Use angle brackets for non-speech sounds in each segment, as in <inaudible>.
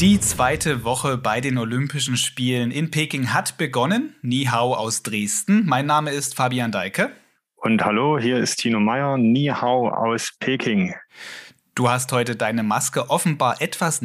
Die zweite Woche bei den Olympischen Spielen in Peking hat begonnen. Ni Hao aus Dresden. Mein Name ist Fabian Deike. Und hallo, hier ist Tino Meyer, Ni Hao aus Peking. Du hast heute deine Maske offenbar etwas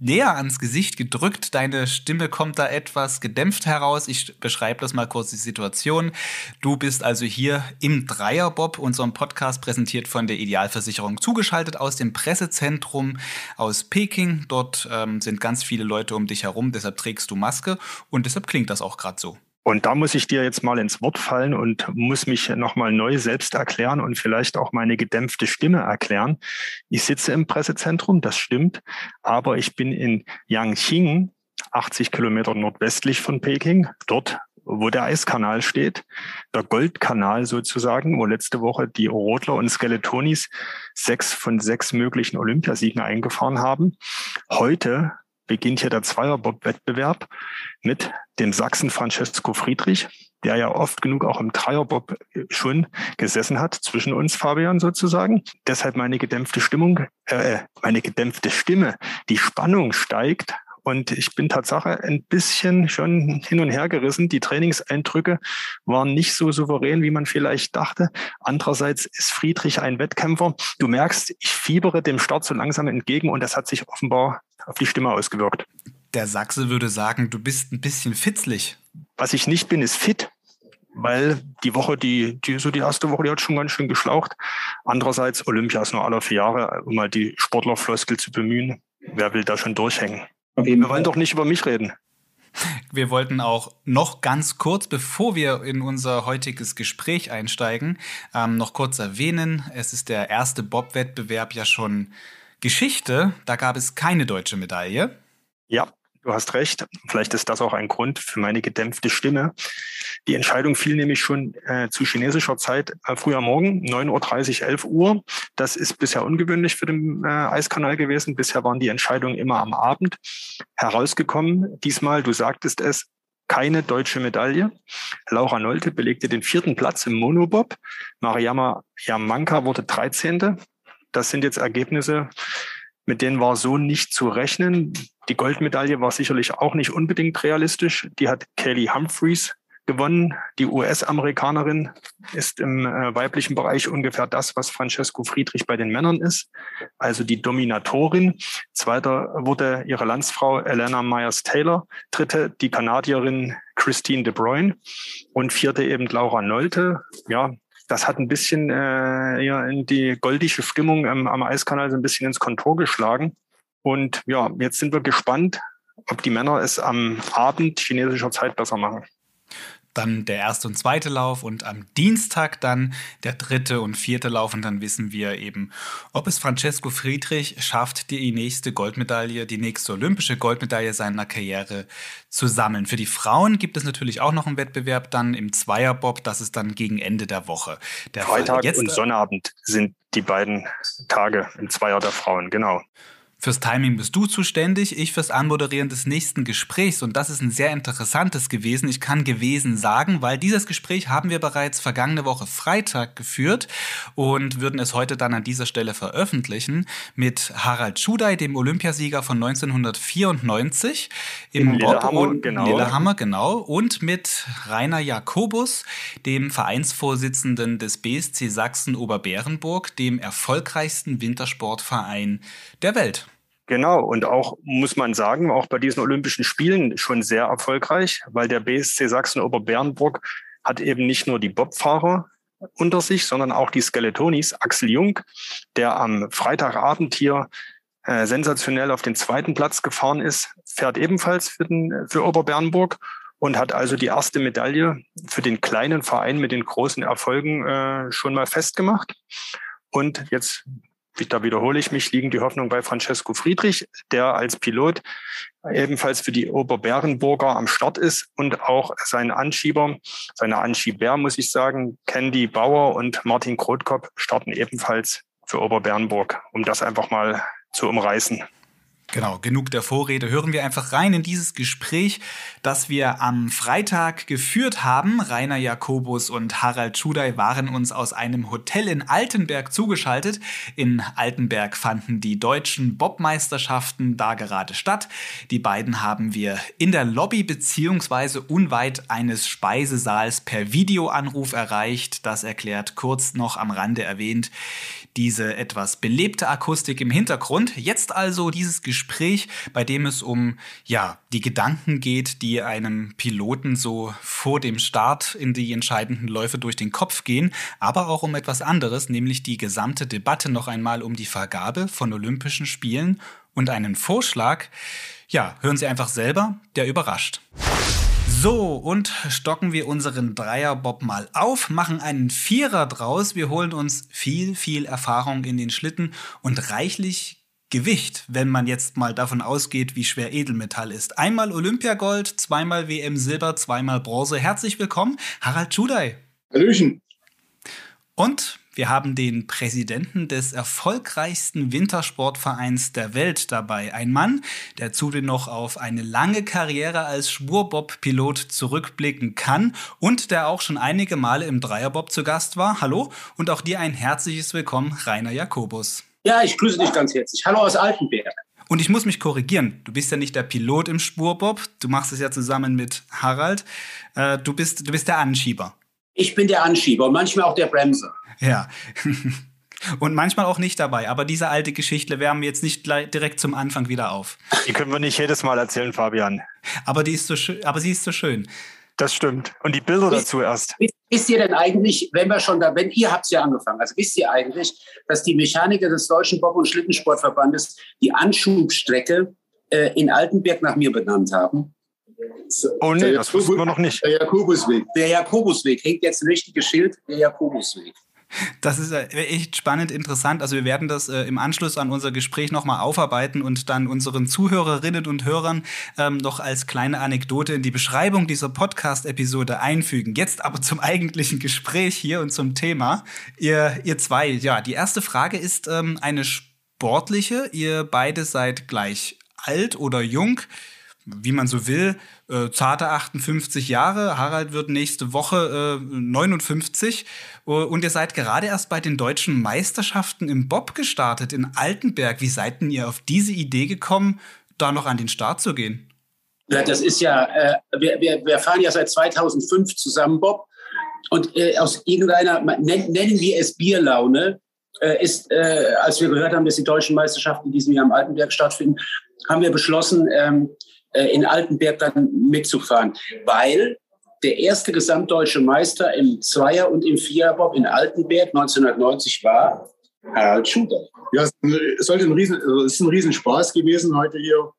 näher ans Gesicht gedrückt. Deine Stimme kommt da etwas gedämpft heraus. Ich beschreibe das mal kurz die Situation. Du bist also hier im Dreierbob, unserem Podcast präsentiert von der Idealversicherung, zugeschaltet aus dem Pressezentrum aus Peking. Dort ähm, sind ganz viele Leute um dich herum, deshalb trägst du Maske und deshalb klingt das auch gerade so. Und da muss ich dir jetzt mal ins Wort fallen und muss mich nochmal neu selbst erklären und vielleicht auch meine gedämpfte Stimme erklären. Ich sitze im Pressezentrum, das stimmt, aber ich bin in Yangqing, 80 Kilometer nordwestlich von Peking, dort, wo der Eiskanal steht, der Goldkanal sozusagen, wo letzte Woche die Rodler und Skeletonis sechs von sechs möglichen Olympiasiegen eingefahren haben. Heute beginnt hier der Zweierbob-Wettbewerb mit dem Sachsen Francesco Friedrich, der ja oft genug auch im Dreierbob schon gesessen hat, zwischen uns Fabian sozusagen. Deshalb meine gedämpfte Stimmung, äh, meine gedämpfte Stimme. Die Spannung steigt und ich bin Tatsache ein bisschen schon hin und her gerissen. Die Trainingseindrücke waren nicht so souverän, wie man vielleicht dachte. Andererseits ist Friedrich ein Wettkämpfer. Du merkst, ich fiebere dem Start so langsam entgegen und das hat sich offenbar auf die Stimme ausgewirkt. Der Sachse würde sagen, du bist ein bisschen fitzlig. Was ich nicht bin, ist fit weil die Woche, die, die, so die erste Woche, die hat schon ganz schön geschlaucht. Andererseits, Olympia ist nur alle vier Jahre, um mal die Sportlerfloskel zu bemühen. Wer will da schon durchhängen? Wir wollen doch nicht über mich reden. <laughs> Wir wollten auch noch ganz kurz, bevor wir in unser heutiges Gespräch einsteigen, ähm, noch kurz erwähnen, es ist der erste Bob-Wettbewerb ja schon Geschichte. Da gab es keine deutsche Medaille. Ja, Du hast recht. Vielleicht ist das auch ein Grund für meine gedämpfte Stimme. Die Entscheidung fiel nämlich schon äh, zu chinesischer Zeit äh, früh am Morgen, 9.30 Uhr, 11 Uhr. Das ist bisher ungewöhnlich für den äh, Eiskanal gewesen. Bisher waren die Entscheidungen immer am Abend herausgekommen. Diesmal, du sagtest es, keine deutsche Medaille. Laura Nolte belegte den vierten Platz im Monobob. Mariama Yamanka wurde 13. Das sind jetzt Ergebnisse, mit denen war so nicht zu rechnen. Die Goldmedaille war sicherlich auch nicht unbedingt realistisch. Die hat Kelly Humphreys gewonnen. Die US-Amerikanerin ist im äh, weiblichen Bereich ungefähr das, was Francesco Friedrich bei den Männern ist, also die Dominatorin. Zweiter wurde ihre Landsfrau Elena Myers-Taylor. Dritte die Kanadierin Christine de Bruyne. Und vierte eben Laura Nolte. Ja, das hat ein bisschen äh, ja, in die goldische Stimmung ähm, am Eiskanal so ein bisschen ins Kontor geschlagen. Und ja, jetzt sind wir gespannt, ob die Männer es am Abend chinesischer Zeit besser machen dann der erste und zweite Lauf und am Dienstag dann der dritte und vierte Lauf und dann wissen wir eben, ob es Francesco Friedrich schafft, die nächste Goldmedaille, die nächste olympische Goldmedaille seiner Karriere zu sammeln. Für die Frauen gibt es natürlich auch noch einen Wettbewerb dann im Zweierbob, das ist dann gegen Ende der Woche. Der Freitag Jetzt, und Sonnabend sind die beiden Tage im Zweier der Frauen, genau. Fürs Timing bist du zuständig, ich fürs Anmoderieren des nächsten Gesprächs. Und das ist ein sehr interessantes gewesen. Ich kann gewesen sagen, weil dieses Gespräch haben wir bereits vergangene Woche Freitag geführt und würden es heute dann an dieser Stelle veröffentlichen mit Harald Schudai, dem Olympiasieger von 1994 im Lillehammer, genau. Lillehammer, genau. Und mit Rainer Jakobus, dem Vereinsvorsitzenden des BSC Sachsen Oberbärenburg, dem erfolgreichsten Wintersportverein der Welt. Genau, und auch muss man sagen, auch bei diesen Olympischen Spielen schon sehr erfolgreich, weil der BSC Sachsen-Oberbernburg hat eben nicht nur die Bobfahrer unter sich, sondern auch die Skeletonis. Axel Jung, der am Freitagabend hier äh, sensationell auf den zweiten Platz gefahren ist, fährt ebenfalls für, den, für Oberbernburg und hat also die erste Medaille für den kleinen Verein mit den großen Erfolgen äh, schon mal festgemacht. Und jetzt da wiederhole ich mich, liegen die Hoffnung bei Francesco Friedrich, der als Pilot ebenfalls für die Oberbärenburger am Start ist und auch seine Anschieber, seine Anschieber, muss ich sagen, Candy Bauer und Martin Krotkop starten ebenfalls für Oberbärenburg, um das einfach mal zu umreißen. Genau, genug der Vorrede. Hören wir einfach rein in dieses Gespräch, das wir am Freitag geführt haben. Rainer Jakobus und Harald Schudai waren uns aus einem Hotel in Altenberg zugeschaltet. In Altenberg fanden die deutschen Bobmeisterschaften da gerade statt. Die beiden haben wir in der Lobby beziehungsweise unweit eines Speisesaals per Videoanruf erreicht. Das erklärt kurz noch am Rande erwähnt diese etwas belebte Akustik im Hintergrund. Jetzt also dieses Gespräch, bei dem es um ja, die Gedanken geht, die einem Piloten so vor dem Start in die entscheidenden Läufe durch den Kopf gehen, aber auch um etwas anderes, nämlich die gesamte Debatte noch einmal um die Vergabe von Olympischen Spielen und einen Vorschlag. Ja, hören Sie einfach selber, der überrascht. So, und stocken wir unseren Dreierbob mal auf, machen einen Vierer draus. Wir holen uns viel, viel Erfahrung in den Schlitten und reichlich Gewicht, wenn man jetzt mal davon ausgeht, wie schwer Edelmetall ist. Einmal Olympiagold, zweimal WM Silber, zweimal Bronze. Herzlich willkommen, Harald Schudai. Hallöchen. Und wir haben den Präsidenten des erfolgreichsten Wintersportvereins der Welt dabei. Ein Mann, der zudem noch auf eine lange Karriere als Schwurbob-Pilot zurückblicken kann und der auch schon einige Male im Dreierbob zu Gast war. Hallo und auch dir ein herzliches Willkommen, Rainer Jakobus. Ja, ich grüße dich ganz herzlich. Hallo aus Altenberg. Und ich muss mich korrigieren. Du bist ja nicht der Pilot im Spurbob. Du machst es ja zusammen mit Harald. Äh, du, bist, du bist der Anschieber. Ich bin der Anschieber und manchmal auch der Bremser. Ja. <laughs> Und manchmal auch nicht dabei. Aber diese alte Geschichte wärmen wir jetzt nicht direkt zum Anfang wieder auf. Die können wir nicht jedes Mal erzählen, Fabian. Aber, die ist so schön, aber sie ist so schön. Das stimmt. Und die Bilder wisst, dazu erst. Wisst ihr denn eigentlich, wenn wir schon da, wenn ihr habt es ja angefangen, also wisst ihr eigentlich, dass die Mechaniker des Deutschen Bob- und Schlittensportverbandes die Anschubstrecke äh, in Altenberg nach mir benannt haben? Oh nee, das wussten wir noch nicht. Der Jakobusweg. Der Jakobusweg. Hängt jetzt ein richtiges Schild, der Jakobusweg. Das ist äh, echt spannend interessant. Also wir werden das äh, im Anschluss an unser Gespräch nochmal aufarbeiten und dann unseren Zuhörerinnen und Hörern ähm, noch als kleine Anekdote in die Beschreibung dieser Podcast-Episode einfügen. Jetzt aber zum eigentlichen Gespräch hier und zum Thema. Ihr, ihr zwei, ja, die erste Frage ist ähm, eine sportliche. Ihr beide seid gleich alt oder jung wie man so will, äh, zarte 58 Jahre. Harald wird nächste Woche äh, 59. Uh, und ihr seid gerade erst bei den deutschen Meisterschaften im Bob gestartet in Altenberg. Wie seid denn ihr auf diese Idee gekommen, da noch an den Start zu gehen? Ja, das ist ja, äh, wir, wir, wir fahren ja seit 2005 zusammen Bob. Und äh, aus irgendeiner, nennen wir es Bierlaune, äh, ist, äh, als wir gehört haben, dass die deutschen Meisterschaften in diesem Jahr im Altenberg stattfinden, haben wir beschlossen, ähm, äh, in Altenberg dann mitzufahren, weil der erste gesamtdeutsche Meister im Zweier- und im Viererbob in Altenberg 1990 war Harald Schuder. Ja, es sollte ein riesen, also es ist ein Riesenspaß gewesen heute hier.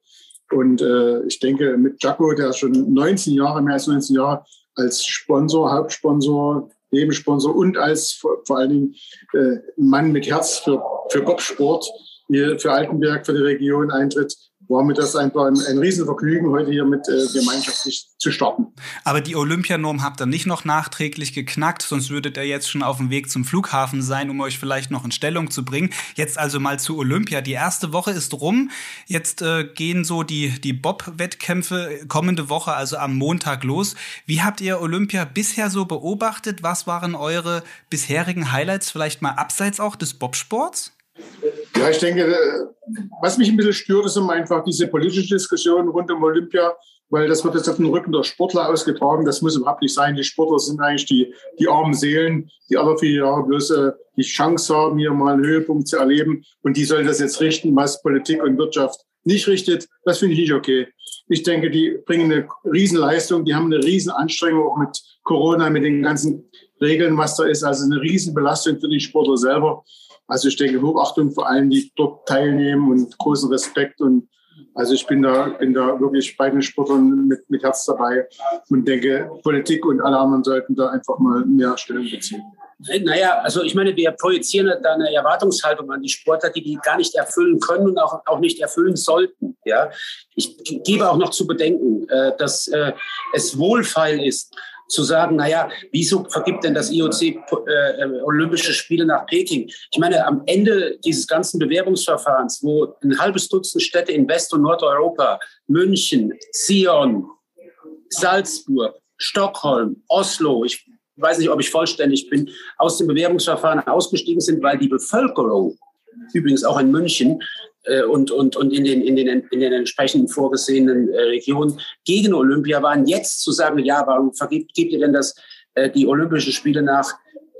Und äh, ich denke, mit Jaco, der schon 19 Jahre, mehr als 19 Jahre als Sponsor, Hauptsponsor, Nebensponsor und als vor, vor allen Dingen äh, Mann mit Herz für, für Bobsport hier für Altenberg, für die Region eintritt, war mir das einfach ein, ein Riesenvergnügen, heute hier mit äh, gemeinschaftlich zu starten. Aber die Olympianorm habt ihr nicht noch nachträglich geknackt, sonst würdet ihr jetzt schon auf dem Weg zum Flughafen sein, um euch vielleicht noch in Stellung zu bringen. Jetzt also mal zu Olympia. Die erste Woche ist rum. Jetzt äh, gehen so die, die Bob-Wettkämpfe kommende Woche, also am Montag los. Wie habt ihr Olympia bisher so beobachtet? Was waren eure bisherigen Highlights, vielleicht mal abseits auch des Bobsports? Ja, ich denke, äh, was mich ein bisschen stört, ist immer einfach diese politische Diskussion rund um Olympia, weil das wird jetzt auf den Rücken der Sportler ausgetragen. Das muss überhaupt nicht sein. Die Sportler sind eigentlich die, die armen Seelen, die alle vier Jahre bloß äh, die Chance haben, hier mal einen Höhepunkt zu erleben. Und die sollen das jetzt richten, was Politik und Wirtschaft nicht richtet. Das finde ich nicht okay. Ich denke, die bringen eine Riesenleistung. Die haben eine Riesenanstrengung auch mit Corona, mit den ganzen Regeln, was da ist. Also eine Riesenbelastung für die Sportler selber. Also ich denke Hochachtung vor allen, die dort teilnehmen und großen Respekt und also ich bin da, bin da wirklich bei den Sportlern mit, mit Herz dabei und denke, Politik und alle anderen sollten da einfach mal mehr Stellung beziehen. Naja, also ich meine, wir projizieren da eine Erwartungshaltung an die Sportler, die die gar nicht erfüllen können und auch, auch nicht erfüllen sollten. Ja, ich gebe auch noch zu bedenken, äh, dass äh, es wohlfeil ist, zu sagen, naja, wieso vergibt denn das IOC äh, äh, Olympische Spiele nach Peking? Ich meine, am Ende dieses ganzen Bewerbungsverfahrens, wo ein halbes Dutzend Städte in West- und Nordeuropa, München, Sion, Salzburg, Stockholm, Oslo, ich weiß nicht, ob ich vollständig bin, aus dem Bewerbungsverfahren ausgestiegen sind, weil die Bevölkerung, übrigens auch in München, und, und, und in, den, in, den, in den entsprechenden vorgesehenen äh, Regionen gegen Olympia waren, jetzt zu sagen, ja, warum vergibt, gibt ihr denn das, äh, die Olympischen Spiele nach,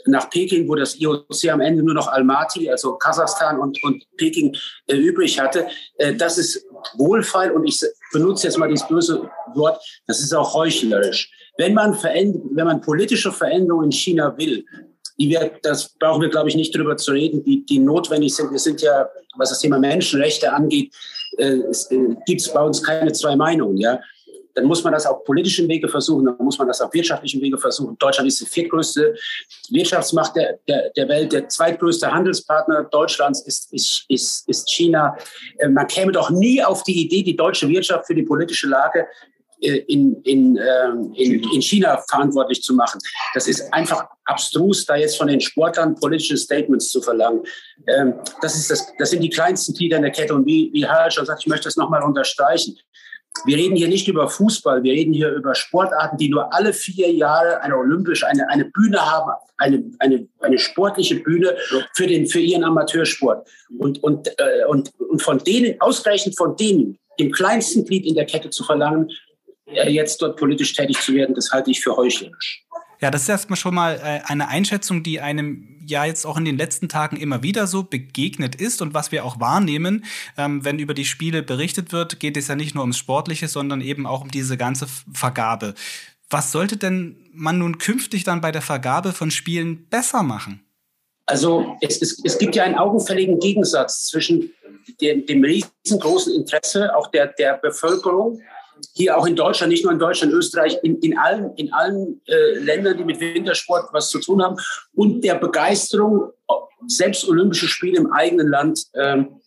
nach Peking, wo das IOC am Ende nur noch Almaty, also Kasachstan und, und Peking äh, übrig hatte. Äh, das ist wohlfeil und ich benutze jetzt mal dieses böse Wort, das ist auch heuchlerisch. Wenn man, wenn man politische Veränderungen in China will, die wir, das brauchen wir, glaube ich, nicht darüber zu reden, die, die notwendig sind. Wir sind ja, was das Thema Menschenrechte angeht, äh, äh, gibt es bei uns keine zwei Meinungen. Ja? Dann muss man das auf politischem Wege versuchen, dann muss man das auf wirtschaftlichem Wege versuchen. Deutschland ist die viertgrößte Wirtschaftsmacht der, der, der Welt, der zweitgrößte Handelspartner Deutschlands ist, ist, ist, ist China. Äh, man käme doch nie auf die Idee, die deutsche Wirtschaft für die politische Lage in, in, ähm, in, in China verantwortlich zu machen. Das ist einfach abstrus, da jetzt von den Sportlern politische Statements zu verlangen. Ähm, das, ist das, das sind die kleinsten Glieder in der Kette. Und wie, wie Harald schon sagt, ich möchte das nochmal unterstreichen. Wir reden hier nicht über Fußball, wir reden hier über Sportarten, die nur alle vier Jahre eine olympische, eine, eine Bühne haben, eine, eine, eine sportliche Bühne für, den, für ihren Amateursport. Und, und, äh, und, und von denen, ausgerechnet von denen, dem kleinsten Glied in der Kette zu verlangen, äh, jetzt dort politisch tätig zu werden, das halte ich für heuchlerisch. Ja, das ist erstmal schon mal äh, eine Einschätzung, die einem ja jetzt auch in den letzten Tagen immer wieder so begegnet ist und was wir auch wahrnehmen, ähm, wenn über die Spiele berichtet wird, geht es ja nicht nur ums Sportliche, sondern eben auch um diese ganze Vergabe. Was sollte denn man nun künftig dann bei der Vergabe von Spielen besser machen? Also es, es, es gibt ja einen augenfälligen Gegensatz zwischen dem, dem riesengroßen Interesse auch der, der Bevölkerung hier auch in Deutschland, nicht nur in Deutschland, Österreich, in, in allen, in allen äh, Ländern, die mit Wintersport was zu tun haben und der Begeisterung, selbst Olympische Spiele im eigenen Land ähm,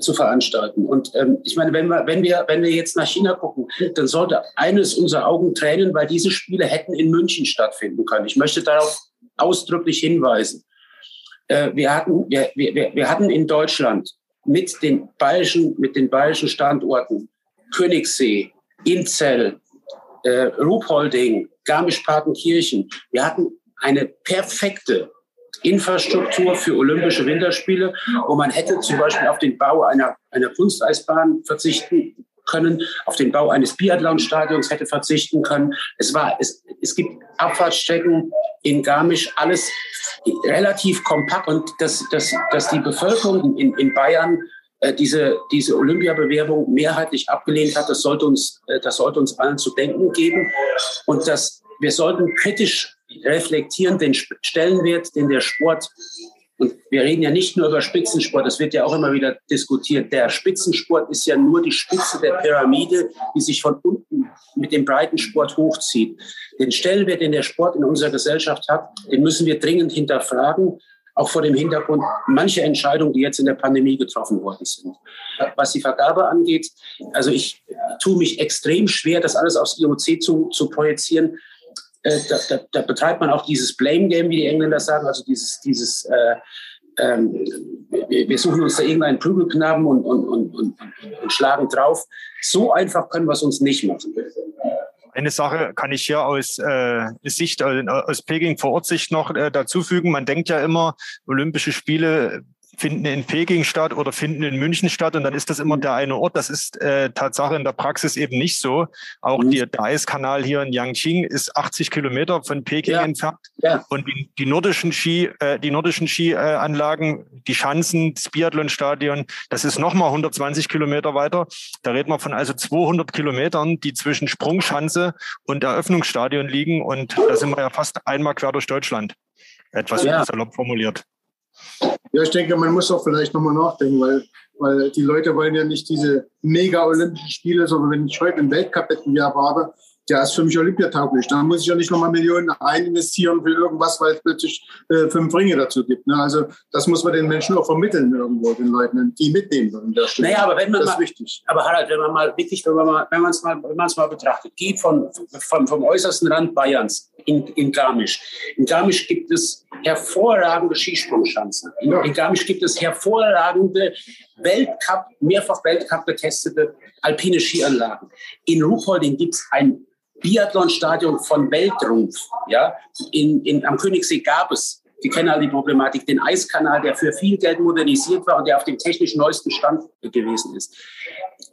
zu veranstalten. Und ähm, ich meine, wenn wir, wenn, wir, wenn wir jetzt nach China gucken, dann sollte eines unserer Augen tränen, weil diese Spiele hätten in München stattfinden können. Ich möchte darauf ausdrücklich hinweisen. Äh, wir, hatten, wir, wir, wir hatten in Deutschland mit den bayerischen, mit den bayerischen Standorten Königssee, Inzell, äh, Ruhpolding, Garmisch-Partenkirchen. Wir hatten eine perfekte Infrastruktur für Olympische Winterspiele, wo man hätte zum Beispiel auf den Bau einer, einer Kunsteisbahn verzichten können, auf den Bau eines Biathlonstadions hätte verzichten können. Es, war, es, es gibt Abfahrtsstrecken in Garmisch, alles relativ kompakt und dass, dass, dass die Bevölkerung in, in Bayern äh, diese, diese Olympiabewerbung mehrheitlich abgelehnt hat. Das sollte uns, äh, das sollte uns allen zu denken geben. Und dass wir sollten kritisch reflektieren den Stellenwert, den der Sport und wir reden ja nicht nur über Spitzensport, das wird ja auch immer wieder diskutiert. Der Spitzensport ist ja nur die Spitze der Pyramide, die sich von unten mit dem Breitensport hochzieht. Den Stellenwert, den der Sport in unserer Gesellschaft hat, den müssen wir dringend hinterfragen auch vor dem Hintergrund mancher Entscheidungen, die jetzt in der Pandemie getroffen worden sind. Was die Vergabe angeht, also ich tue mich extrem schwer, das alles aufs IOC zu, zu projizieren. Äh, da, da, da, betreibt man auch dieses Blame Game, wie die Engländer sagen, also dieses, dieses äh, ähm, wir, suchen uns da irgendeinen Prügelknaben und, und, und, und schlagen drauf. So einfach können wir es uns nicht machen. Eine Sache kann ich hier aus äh, Sicht, äh, aus Peking vor Ort Sicht noch äh, dazufügen. Man denkt ja immer, Olympische Spiele finden in Peking statt oder finden in München statt und dann ist das immer der eine Ort. Das ist äh, Tatsache in der Praxis eben nicht so. Auch mhm. die, der Eiskanal hier in Yangqing ist 80 Kilometer von Peking ja. entfernt. Ja. Und die, die, nordischen Ski, äh, die nordischen Skianlagen, äh, die Schanzen, das Biathlonstadion, das ist nochmal 120 Kilometer weiter. Da reden wir von also 200 Kilometern, die zwischen Sprungschanze und Eröffnungsstadion liegen. Und da sind wir ja fast einmal quer durch Deutschland. Etwas ja. salopp formuliert. Ja, ich denke, man muss auch vielleicht nochmal nachdenken, weil, weil die Leute wollen ja nicht diese mega Olympischen Spiele, sondern wenn ich heute einen Weltcup-Wettbewerb habe, der ist für mich olympiatauglich. Da muss ich ja nicht nochmal Millionen rein investieren für irgendwas, weil es plötzlich äh, fünf Ringe dazu gibt. Ne? Also das muss man den Menschen auch vermitteln irgendwo, den Leuten, die mitnehmen an der Stelle. Naja, aber wenn man das mal, ist wichtig. Aber Harald, wenn man mal wirklich, wenn man mal, wenn man es mal, wenn man es mal betrachtet, geh von, von, vom äußersten Rand Bayerns in, in Garmisch. In Garmisch gibt es hervorragende Skisprungschanzen. In, ja. in Garmisch gibt es hervorragende Weltcup, mehrfach Weltcup getestete alpine Skianlagen. In Ruhpolding gibt es ein Biathlonstadion von Weltrumpf. Ja? In, in, am Königssee gab es, wir kennen alle die Problematik, den Eiskanal, der für viel Geld modernisiert war und der auf dem technisch neuesten Stand gewesen ist.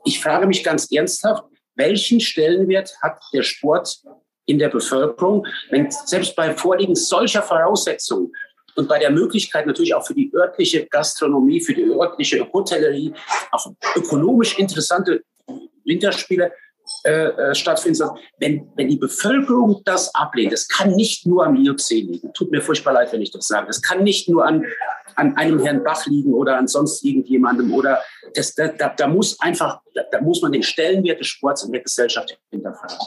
Ich frage mich ganz ernsthaft, welchen Stellenwert hat der Sport in der Bevölkerung, wenn selbst bei Vorliegen solcher Voraussetzungen und bei der Möglichkeit natürlich auch für die örtliche Gastronomie, für die örtliche Hotellerie, auch ökonomisch interessante Winterspiele äh, äh stattfinden. Wenn, wenn die Bevölkerung das ablehnt, das kann nicht nur am IOC liegen. Tut mir furchtbar leid, wenn ich das sage. Das kann nicht nur an, an einem Herrn Bach liegen oder an sonst irgendjemandem oder das, da, da, da muss einfach, da, da, muss man den Stellenwert des Sports in der Gesellschaft hinterfragen.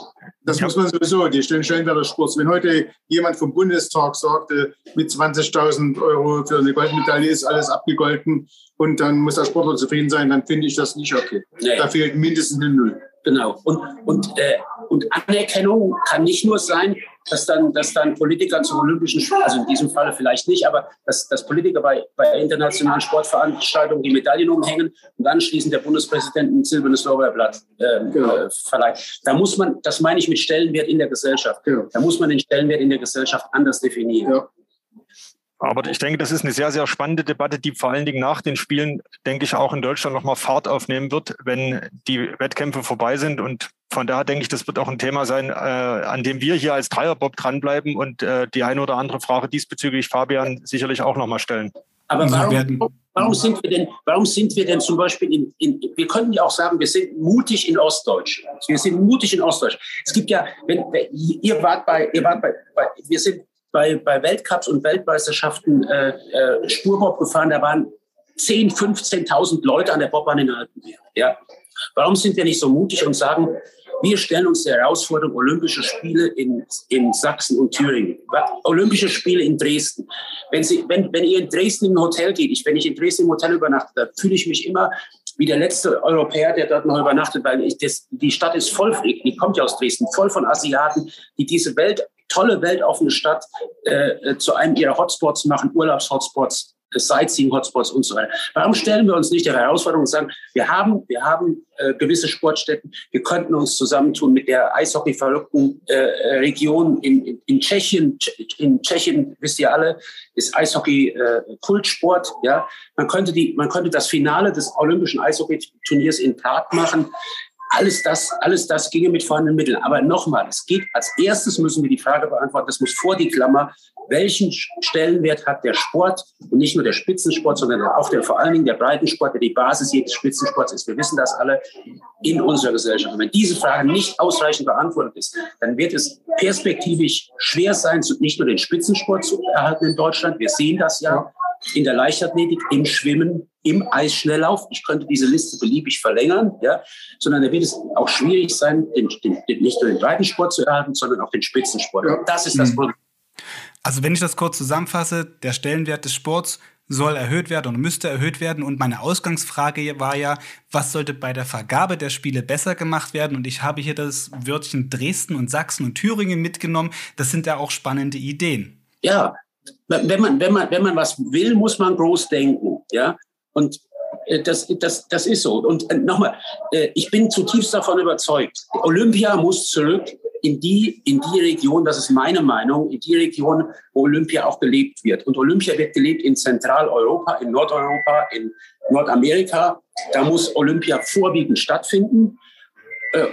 Das ja. muss man sowieso, die Stellenwert des Sports. Wenn heute jemand vom Bundestag sagte, mit 20.000 Euro für eine Goldmedaille ist alles abgegolten und dann muss der Sportler zufrieden sein, dann finde ich das nicht okay. Nee. Da fehlt mindestens eine Null. Genau. Und, und, äh, und Anerkennung kann nicht nur sein, dass dann, dass dann Politiker zu Olympischen Spielen, also in diesem Falle vielleicht nicht, aber dass, dass Politiker bei, bei internationalen Sportveranstaltungen die Medaillen umhängen und anschließend der Bundespräsident ein silbernes Lorbeerblatt äh, genau. äh, verleiht. Da muss man, das meine ich mit Stellenwert in der Gesellschaft. Genau. Da muss man den Stellenwert in der Gesellschaft anders definieren. Ja. Aber ich denke, das ist eine sehr, sehr spannende Debatte, die vor allen Dingen nach den Spielen, denke ich, auch in Deutschland nochmal Fahrt aufnehmen wird, wenn die Wettkämpfe vorbei sind. Und von daher denke ich, das wird auch ein Thema sein, äh, an dem wir hier als Dreierbob dranbleiben und äh, die eine oder andere Frage diesbezüglich Fabian sicherlich auch nochmal stellen. Aber warum, warum, sind wir denn, warum sind wir denn zum Beispiel in, in, wir können ja auch sagen, wir sind mutig in Ostdeutsch. Wir sind mutig in Ostdeutsch. Es gibt ja, wenn, ihr wart bei, ihr wart bei, bei wir sind bei, bei Weltcups und Weltmeisterschaften äh, äh, Spurbob gefahren, da waren 10, 15.000 Leute an der Bobbahn in Altenberg. Ja. Warum sind wir nicht so mutig und sagen, wir stellen uns der Herausforderung Olympische Spiele in, in Sachsen und Thüringen, Olympische Spiele in Dresden. Wenn, Sie, wenn, wenn ihr in Dresden ein Hotel geht, ich, wenn ich in Dresden im Hotel übernachte, da fühle ich mich immer wie der letzte Europäer, der dort noch übernachtet, weil ich das, die Stadt ist voll, die kommt ja aus Dresden, voll von Asiaten, die diese Welt tolle weltoffene Stadt äh, äh, zu einem ihrer Hotspots machen, Urlaubshotspots, Sightseeing-Hotspots und so weiter. Warum stellen wir uns nicht der Herausforderung und sagen, wir haben, wir haben äh, gewisse Sportstätten, wir könnten uns zusammentun mit der Eishockey-verrückten äh, Region in, in, in, Tschechien. In Tschechien, wisst ihr alle, ist Eishockey äh, Kultsport. Ja, man könnte die, man könnte das Finale des Olympischen Eishockey-Turniers in Prag machen. Alles das, alles das ginge mit vorhandenen Mitteln. Aber nochmal, es geht, als erstes müssen wir die Frage beantworten, das muss vor die Klammer, welchen Stellenwert hat der Sport und nicht nur der Spitzensport, sondern auch der, vor allen Dingen der Breitensport, der die Basis jedes Spitzensports ist. Wir wissen das alle in unserer Gesellschaft. Und wenn diese Frage nicht ausreichend beantwortet ist, dann wird es perspektivisch schwer sein, nicht nur den Spitzensport zu erhalten in Deutschland. Wir sehen das ja in der Leichtathletik, im Schwimmen, im Eisschnelllauf. Ich könnte diese Liste beliebig verlängern, ja, sondern da wird es auch schwierig sein, den, den, den, nicht nur den Breitensport zu erhalten, sondern auch den Spitzensport. Ja. Das ist das mhm. Problem. Also wenn ich das kurz zusammenfasse, der Stellenwert des Sports soll erhöht werden und müsste erhöht werden. Und meine Ausgangsfrage war ja, was sollte bei der Vergabe der Spiele besser gemacht werden? Und ich habe hier das Wörtchen Dresden und Sachsen und Thüringen mitgenommen. Das sind ja auch spannende Ideen. Ja, wenn man, wenn man, wenn man was will, muss man groß denken. Ja, und äh, das, das, das ist so. Und äh, nochmal, äh, ich bin zutiefst davon überzeugt, Olympia muss zurück in die, in die Region, das ist meine Meinung, in die Region, wo Olympia auch gelebt wird. Und Olympia wird gelebt in Zentraleuropa, in Nordeuropa, in Nordamerika. Da muss Olympia vorwiegend stattfinden.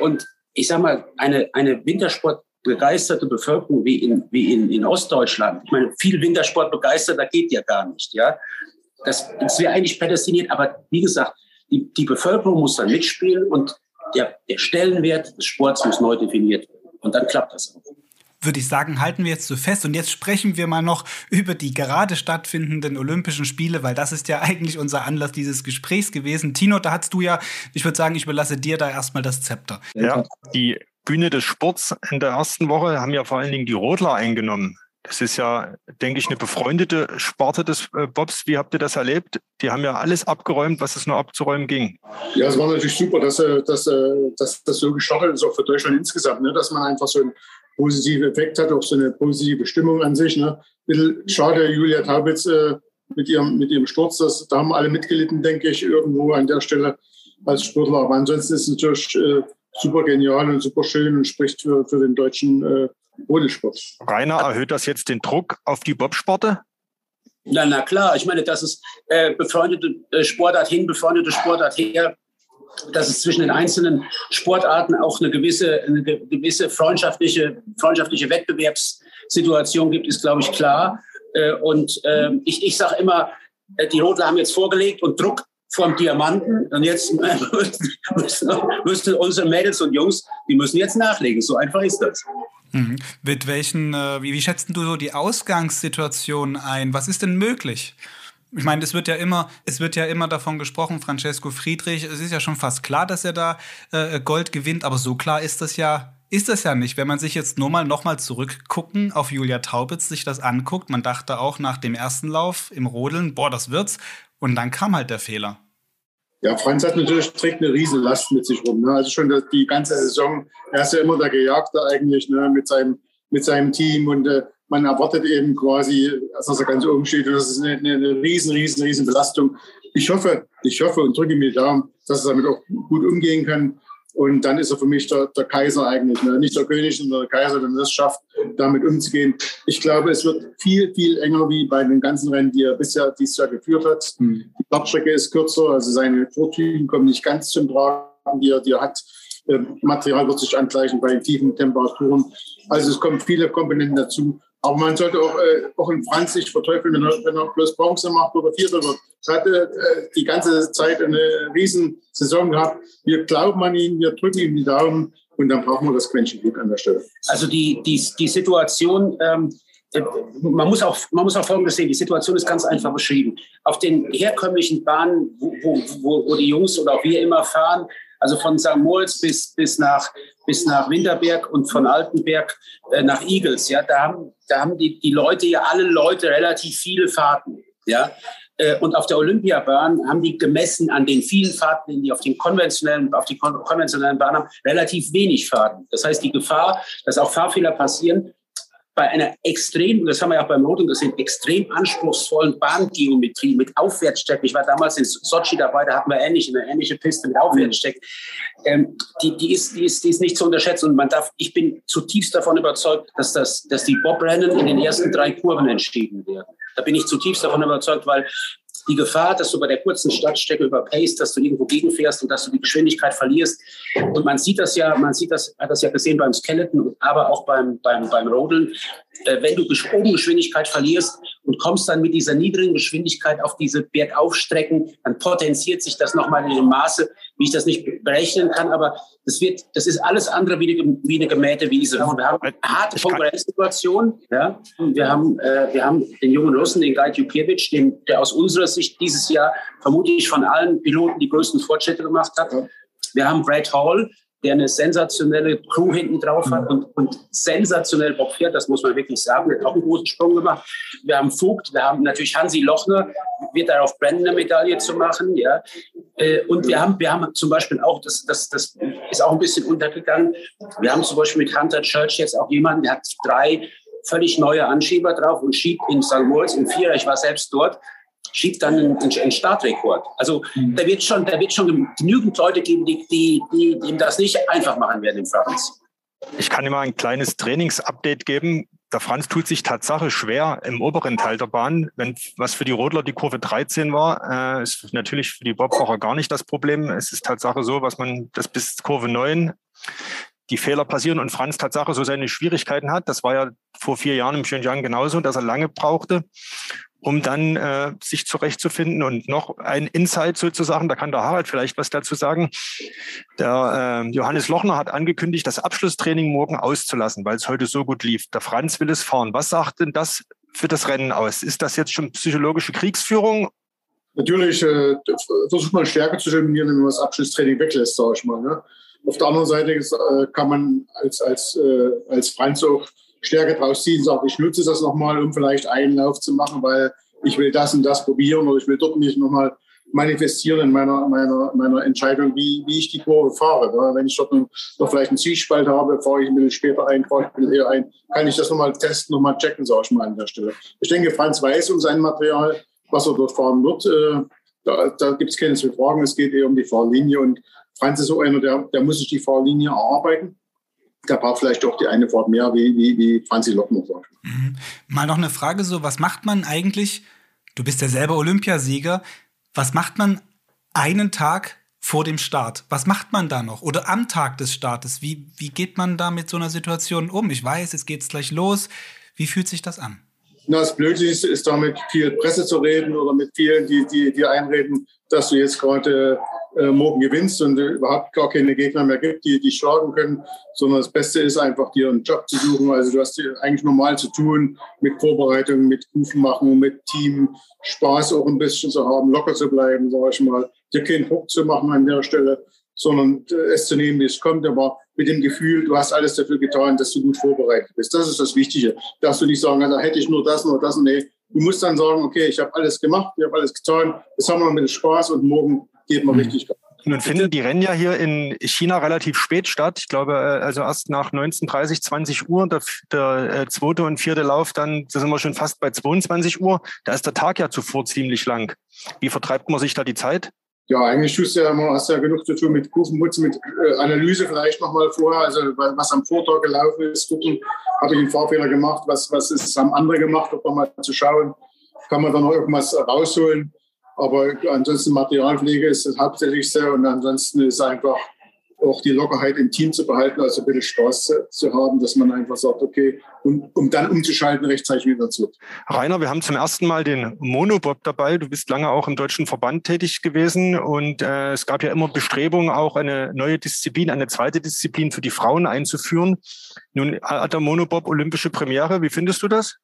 Und ich sage mal, eine, eine Wintersport begeisterte Bevölkerung wie in, wie in, in Ostdeutschland. Ich meine, viel Wintersport begeistert, da geht ja gar nicht, ja. Das, das wäre eigentlich prädestiniert, aber wie gesagt, die, die Bevölkerung muss dann mitspielen und der, der Stellenwert des Sports muss neu definiert werden. Und dann klappt das auch würde ich sagen, halten wir jetzt so fest. Und jetzt sprechen wir mal noch über die gerade stattfindenden Olympischen Spiele, weil das ist ja eigentlich unser Anlass dieses Gesprächs gewesen. Tino, da hast du ja, ich würde sagen, ich überlasse dir da erstmal das Zepter. Ja, die Bühne des Sports in der ersten Woche haben ja vor allen Dingen die Rodler eingenommen. Das ist ja, denke ich, eine befreundete Sparte des äh, Bobs. Wie habt ihr das erlebt? Die haben ja alles abgeräumt, was es nur abzuräumen ging. Ja, es war natürlich super, dass, äh, dass, äh, dass das so gestartet ist, auch für Deutschland insgesamt, ne? dass man einfach so einen positiven Effekt hat, auch so eine positive Stimmung an sich. Ne? Schade, Julia Taubitz mit, ihrem, mit ihrem Sturz, das, da haben alle mitgelitten, denke ich, irgendwo an der Stelle als Sportler. Aber ansonsten ist es natürlich super genial und super schön und spricht für, für den deutschen äh, Rodelsport. Rainer, erhöht das jetzt den Druck auf die Bobsporte? Na, na klar, ich meine, das ist äh, befreundete äh, Sportart hin, befreundete Sportart her. Dass es zwischen den einzelnen Sportarten auch eine gewisse, eine gewisse freundschaftliche, freundschaftliche Wettbewerbssituation gibt, ist, glaube ich, klar. Äh, und äh, ich, ich sage immer, äh, die Rodler haben jetzt vorgelegt und Druck vom Diamanten. Und jetzt <laughs> müssen, unsere Mädels und Jungs, die müssen jetzt nachlegen. So einfach ist das. Mhm. Mit welchen, äh, wie, wie schätzt du so die Ausgangssituation ein? Was ist denn möglich? Ich meine, es wird ja immer, es wird ja immer davon gesprochen, Francesco Friedrich, es ist ja schon fast klar, dass er da äh, Gold gewinnt, aber so klar ist das ja, ist das ja nicht. Wenn man sich jetzt nur mal nochmal zurückgucken auf Julia Taubitz, sich das anguckt, man dachte auch nach dem ersten Lauf im Rodeln, boah, das wird's. Und dann kam halt der Fehler. Ja, Franz hat natürlich trägt eine Riesenlast mit sich rum. Ne? Also schon die ganze Saison, er ist ja immer der Gejagte eigentlich ne? mit, seinem, mit seinem Team und äh, man erwartet eben quasi, dass er ganz oben steht. Und das ist eine, eine, riesen, riesen, riesen Belastung. Ich hoffe, ich hoffe und drücke mir die Daumen, dass er damit auch gut umgehen kann. Und dann ist er für mich der, der Kaiser eigentlich, ne? nicht der König, sondern der Kaiser, wenn er es schafft, damit umzugehen. Ich glaube, es wird viel, viel enger wie bei den ganzen Rennen, die er bisher dieses Jahr geführt hat. Mhm. Die Startstrecke ist kürzer, also seine Vortügen kommen nicht ganz zum Tragen, die er, die er hat. Ähm, Material wird sich angleichen bei tiefen Temperaturen. Also es kommen viele Komponenten dazu. Aber man sollte auch, äh, auch in Franz nicht verteufeln, wenn er, wenn er bloß Bronze macht oder Vierter wird. Er hatte äh, die ganze Zeit eine riesen Saison gehabt. Wir glauben an ihn, wir drücken ihm die Daumen und dann brauchen wir das Quäntchen Glück an der Stelle. Also die, die, die Situation, ähm, äh, man, muss auch, man muss auch Folgendes sehen, die Situation ist ganz einfach beschrieben. Auf den herkömmlichen Bahnen, wo, wo, wo die Jungs oder auch wir immer fahren, also von St. Moritz bis, bis, nach, bis nach Winterberg und von Altenberg äh, nach Igels. Ja, da haben, da haben die, die Leute ja alle Leute relativ viele Fahrten. Ja, äh, und auf der Olympiabahn haben die gemessen an den vielen Fahrten, die auf den konventionellen, auf die konventionellen Bahnen haben, relativ wenig Fahrten. Das heißt, die Gefahr, dass auch Fahrfehler passieren, bei einer extrem, das haben wir ja auch beim Roten gesehen, extrem anspruchsvollen Bahngeometrie mit Aufwärtsstecken. Ich war damals in Sochi dabei, da hatten wir ähnlich, eine ähnliche Piste mit Aufwärtsstecken. Ähm, die, die, ist, die, ist, die ist nicht zu unterschätzen und man darf, ich bin zutiefst davon überzeugt, dass, das, dass die Bobrennen in den ersten drei Kurven entschieden werden. Da bin ich zutiefst davon überzeugt, weil die Gefahr, dass du bei der kurzen Stadtstrecke überpaced, dass du irgendwo gegenfährst und dass du die Geschwindigkeit verlierst. Und man sieht das ja, man sieht das, hat das ja gesehen beim Skeleton, aber auch beim, beim, beim Rodeln. Äh, wenn du oben Geschwindigkeit verlierst und kommst dann mit dieser niedrigen Geschwindigkeit auf diese Bergaufstrecken, dann potenziert sich das nochmal in dem Maße, wie ich das nicht berechnen kann, aber das wird, das ist alles andere wie eine, wie eine gemähte Wiese. Und wir haben eine harte Konkurrenzsituation. Ja? Wir haben, äh, wir haben den jungen Russen, den Guy Jukiewicz, den, der aus unserer Sicht dieses Jahr vermutlich von allen Piloten die größten Fortschritte gemacht hat. Wir haben Brad Hall, der eine sensationelle Crew hinten drauf hat und, und sensationell Bock fährt, das muss man wirklich sagen. Der hat auch einen großen Sprung gemacht. Wir haben Vogt, wir haben natürlich Hansi Lochner, wird darauf brennen, eine Medaille zu machen. Ja. Äh, und wir haben, wir haben zum Beispiel auch, das, das, das ist auch ein bisschen untergegangen, wir haben zum Beispiel mit Hunter Church jetzt auch jemanden, der hat drei völlig neue Anschieber drauf und schiebt in St. Moritz im Vierer, ich war selbst dort, schiebt dann einen, einen Startrekord. Also mhm. da wird schon, da wird schon genügend Leute geben, die, die, die, die ihm das nicht einfach machen werden in Franz. Ich kann immer ein kleines Trainingsupdate geben. Der Franz tut sich Tatsache schwer im oberen Teil der Bahn. Wenn was für die Rodler die Kurve 13 war, äh, ist natürlich für die Bobfahrer gar nicht das Problem. Es ist Tatsache so, was man das bis Kurve 9 die Fehler passieren und Franz Tatsache so seine Schwierigkeiten hat. Das war ja vor vier Jahren im Pyeongchang genauso, dass er lange brauchte um dann äh, sich zurechtzufinden. Und noch ein Insight sozusagen, da kann der Harald vielleicht was dazu sagen. Der äh, Johannes Lochner hat angekündigt, das Abschlusstraining morgen auszulassen, weil es heute so gut lief. Der Franz will es fahren. Was sagt denn das für das Rennen aus? Ist das jetzt schon psychologische Kriegsführung? Natürlich äh, versucht man Stärke zu dominieren, wenn man das Abschlusstraining weglässt, sage ich mal. Ne? Auf der anderen Seite ist, äh, kann man als, als, äh, als Franz auch Stärke draus ziehen, sagt, ich nutze das nochmal, um vielleicht einen Lauf zu machen, weil ich will das und das probieren oder ich will dort mich nochmal manifestieren in meiner, meiner, meiner Entscheidung, wie, wie ich die Kurve fahre. Wenn ich dort noch vielleicht einen Zielspalt habe, fahre ich ein bisschen später ein, fahre ich ein bisschen eher ein, kann ich das nochmal testen, nochmal checken, sage ich mal an der Stelle. Ich denke, Franz weiß um sein Material, was er dort fahren wird. Äh, da, da gibt es keine zu fragen, es geht eher um die Fahrlinie und Franz ist so einer, der, der muss sich die Fahrlinie erarbeiten der braucht vielleicht auch die eine Fahrt mehr, wie, wie, wie Franzi Lockner sagt. Mhm. Mal noch eine Frage so, was macht man eigentlich, du bist ja selber Olympiasieger, was macht man einen Tag vor dem Start? Was macht man da noch? Oder am Tag des Startes? Wie, wie geht man da mit so einer Situation um? Ich weiß, jetzt geht es gleich los. Wie fühlt sich das an? Na, das Blöde ist, ist da mit viel Presse zu reden oder mit vielen, die, die, die einreden, dass du jetzt gerade äh, morgen gewinnst und äh, überhaupt gar keine Gegner mehr gibt, die dich schlagen können, sondern das Beste ist einfach, dir einen Job zu suchen. Also du hast eigentlich normal zu tun mit Vorbereitung, mit Kufen machen, mit Team, Spaß auch ein bisschen zu haben, locker zu bleiben, sag ich mal, dir keinen Druck zu machen an der Stelle, sondern äh, es zu nehmen, wie es kommt, aber mit dem Gefühl, du hast alles dafür getan, dass du gut vorbereitet bist. Das ist das Wichtige. Darfst du nicht sagen, also hätte ich nur das, nur das, nee. Du musst dann sagen, okay, ich habe alles gemacht, ich habe alles getan, jetzt haben wir ein bisschen Spaß und morgen geht man mhm. richtig Nun finden die Rennen ja hier in China relativ spät statt. Ich glaube, äh, also erst nach 19.30, 20 Uhr, der, der äh, zweite und vierte Lauf, dann da sind wir schon fast bei 22 Uhr. Da ist der Tag ja zuvor ziemlich lang. Wie vertreibt man sich da die Zeit? Ja, eigentlich tust du ja immer, hast ja genug zu tun mit Kufenputzen, mit äh, Analyse vielleicht nochmal vorher, also was am Vortag gelaufen ist, gucken, habe ich einen Fahrfehler gemacht, was, was ist am anderen gemacht, um mal zu schauen, kann man da noch irgendwas rausholen. Aber ansonsten Materialpflege ist das Hauptsächlichste und ansonsten ist einfach auch die Lockerheit im Team zu behalten, also ein bisschen Spaß zu, zu haben, dass man einfach sagt, okay, und, um dann umzuschalten, rechtzeitig wieder zurück. Rainer, wir haben zum ersten Mal den Monobob dabei. Du bist lange auch im deutschen Verband tätig gewesen und äh, es gab ja immer Bestrebungen, auch eine neue Disziplin, eine zweite Disziplin für die Frauen einzuführen. Nun hat der Monobob olympische Premiere. Wie findest du das?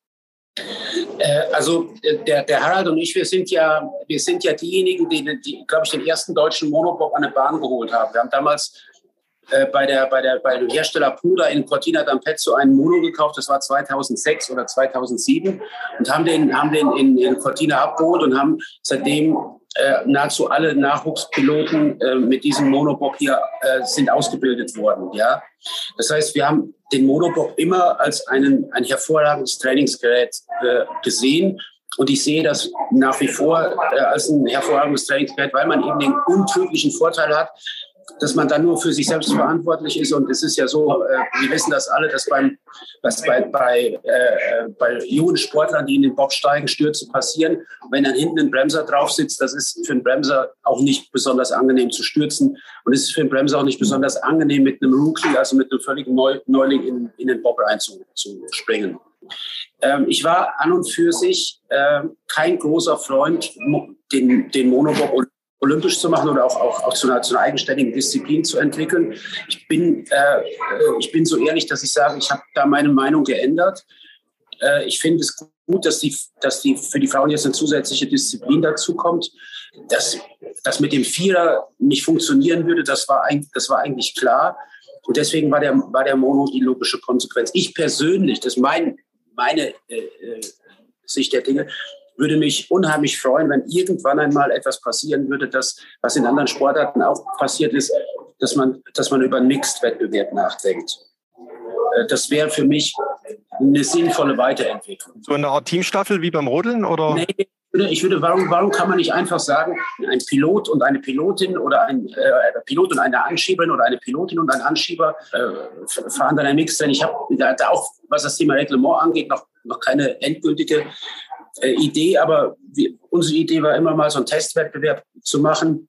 Äh, also äh, der, der Harald und ich, wir sind ja, wir sind ja diejenigen, die, die glaube ich, den ersten deutschen Monobob an der Bahn geholt haben. Wir haben damals äh, bei, der, bei, der, bei dem Hersteller Puda in Cortina d'Ampezzo einen Mono gekauft, das war 2006 oder 2007 und haben den, haben den in, in Cortina abgeholt und haben seitdem äh, nahezu alle Nachwuchspiloten äh, mit diesem Monobob hier äh, sind ausgebildet worden. Ja? Das heißt, wir haben den Monobob immer als einen, ein hervorragendes Trainingsgerät äh, gesehen. Und ich sehe das nach wie vor äh, als ein hervorragendes Trainingsgerät, weil man eben den untrüglichen Vorteil hat, dass man dann nur für sich selbst verantwortlich ist. Und es ist ja so, äh, wir wissen das alle, dass, beim, dass bei, bei, äh, bei jungen Sportlern, die in den Bob steigen, Stürze passieren. Und wenn dann hinten ein Bremser drauf sitzt, das ist für einen Bremser auch nicht besonders angenehm zu stürzen. Und es ist für einen Bremser auch nicht besonders angenehm, mit einem Rookie, also mit einem völligen Neuling in, in den Bob reinzuspringen. Ähm, ich war an und für sich äh, kein großer Freund, den, den Monobob olympisch zu machen oder auch, auch, auch zu, einer, zu einer eigenständigen Disziplin zu entwickeln. Ich bin, äh, ich bin so ehrlich, dass ich sage, ich habe da meine Meinung geändert. Äh, ich finde es gut, dass, die, dass die für die Frauen jetzt eine zusätzliche Disziplin dazu kommt. Dass das mit dem Vierer nicht funktionieren würde, das war, ein, das war eigentlich klar. Und deswegen war der, war der Mono die logische Konsequenz. Ich persönlich, das ist mein, meine äh, äh Sicht der Dinge, würde mich unheimlich freuen, wenn irgendwann einmal etwas passieren würde, das, was in anderen Sportarten auch passiert ist, dass man, dass man über einen Mixed-Wettbewerb nachdenkt. Äh, das wäre für mich eine sinnvolle Weiterentwicklung. So eine Art Teamstaffel wie beim Rodeln? Oder? Nee, ich würde, warum, warum kann man nicht einfach sagen, ein Pilot und eine Pilotin oder ein äh, Pilot und eine Anschieberin oder eine Pilotin und ein Anschieber äh, fahren dann ein Mix? Denn ich habe da, da, auch, was das Thema Reglement angeht, noch, noch keine endgültige äh, Idee, aber wir, unsere Idee war immer mal so einen Testwettbewerb zu machen,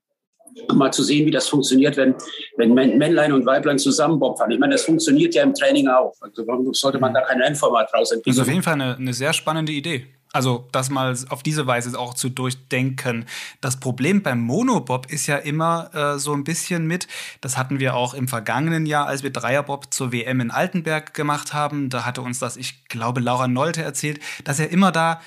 mal zu sehen, wie das funktioniert, wenn, wenn Männlein und Weiblein zusammen Bob fahren. Ich meine, das funktioniert ja im Training auch. Also warum sollte man da kein Rennformat draus entwickeln? Das ist auf jeden Fall eine, eine sehr spannende Idee. Also das mal auf diese Weise auch zu durchdenken. Das Problem beim Monobob ist ja immer äh, so ein bisschen mit, das hatten wir auch im vergangenen Jahr, als wir Dreierbob zur WM in Altenberg gemacht haben. Da hatte uns das, ich glaube, Laura Nolte erzählt, dass er immer da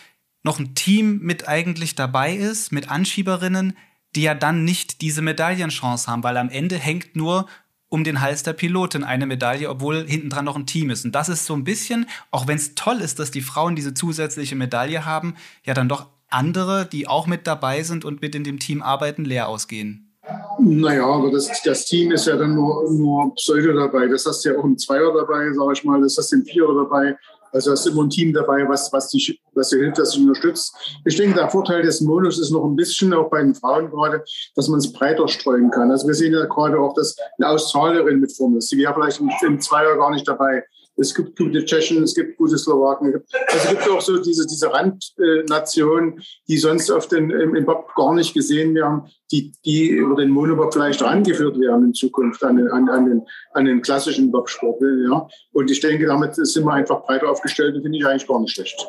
noch ein Team mit eigentlich dabei ist, mit Anschieberinnen, die ja dann nicht diese Medaillenchance haben, weil am Ende hängt nur um den Hals der Pilotin eine Medaille, obwohl hinten dran noch ein Team ist. Und das ist so ein bisschen, auch wenn es toll ist, dass die Frauen diese zusätzliche Medaille haben, ja dann doch andere, die auch mit dabei sind und mit in dem Team arbeiten, leer ausgehen. Naja, aber das, das Team ist ja dann nur, nur Pseudo dabei. Das hast du ja auch im Zweier dabei, sage ich mal. Das hast du im Vierer dabei. Also du immer ein Team dabei, was, was, dich, was dir hilft, was dich unterstützt. Ich denke, der Vorteil des Modus ist noch ein bisschen, auch bei den Frauen gerade, dass man es breiter streuen kann. Also wir sehen ja gerade auch, dass eine Australierin mit vorne ist. Die wäre vielleicht im Zweier gar nicht dabei es gibt gute Tschechen, es gibt gute Slowaken. Also es gibt auch so diese, diese Randnationen, die sonst auf den, im, Bob gar nicht gesehen werden, die, die über den Monobob vielleicht angeführt werden in Zukunft an den, an, an den, an den klassischen Bobsport. Ja. Und ich denke, damit sind wir einfach breiter aufgestellt und finde ich eigentlich gar nicht schlecht.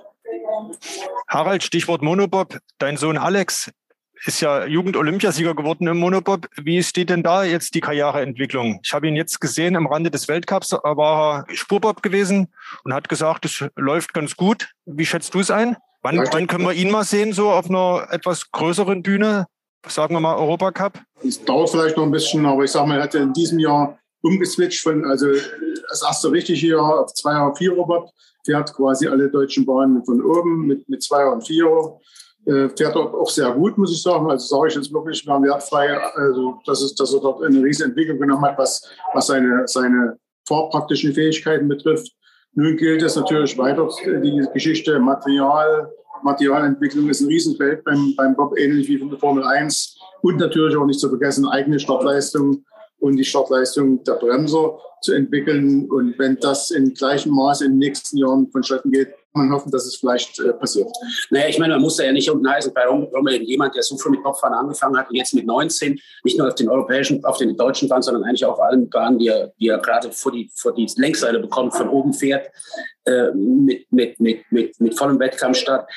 Harald, Stichwort Monobob. Dein Sohn Alex ist ja Jugend-Olympiasieger geworden im Monobob. Wie steht denn da jetzt die Karriereentwicklung? Ich habe ihn jetzt gesehen am Rande des Weltcups, da war er Spurbob gewesen und hat gesagt, es läuft ganz gut. Wie schätzt du es ein? Wann, wann können wir ihn mal sehen, so auf einer etwas größeren Bühne? Sagen wir mal Europacup? Es dauert vielleicht noch ein bisschen, aber ich sage mal, er hat in diesem Jahr umgeswitcht von, also das erste richtige Jahr auf Zweier- und Vierer-Bob, fährt quasi alle deutschen Bahnen von oben mit, mit Zweier- und Vierer äh, fährt auch sehr gut, muss ich sagen. Also sage ich jetzt wirklich mal wertfrei, also dass, es, dass er dort eine riesen Entwicklung genommen hat, was, was seine, seine fahrpraktischen Fähigkeiten betrifft. Nun gilt es natürlich weiter, die Geschichte Material, Materialentwicklung ist ein Riesenfeld beim, beim Bob, ähnlich wie von der Formel 1. Und natürlich auch nicht zu vergessen, eigene Startleistung und die Startleistung der Bremser zu entwickeln. Und wenn das in gleichem Maße in den nächsten Jahren vonstatten geht, man hoffen, dass es vielleicht äh, passiert. Naja, ich meine, man muss da ja nicht unten heißen, bei Rommel jemand, der so früh mit Bobfahren angefangen hat und jetzt mit 19 nicht nur auf den europäischen, auf den deutschen Bahnen, sondern eigentlich auf allen Bahnen, die er, die er gerade vor die, vor die Längsseite bekommt, von oben fährt, äh, mit, mit, mit, mit, mit vollem Wettkampfstart.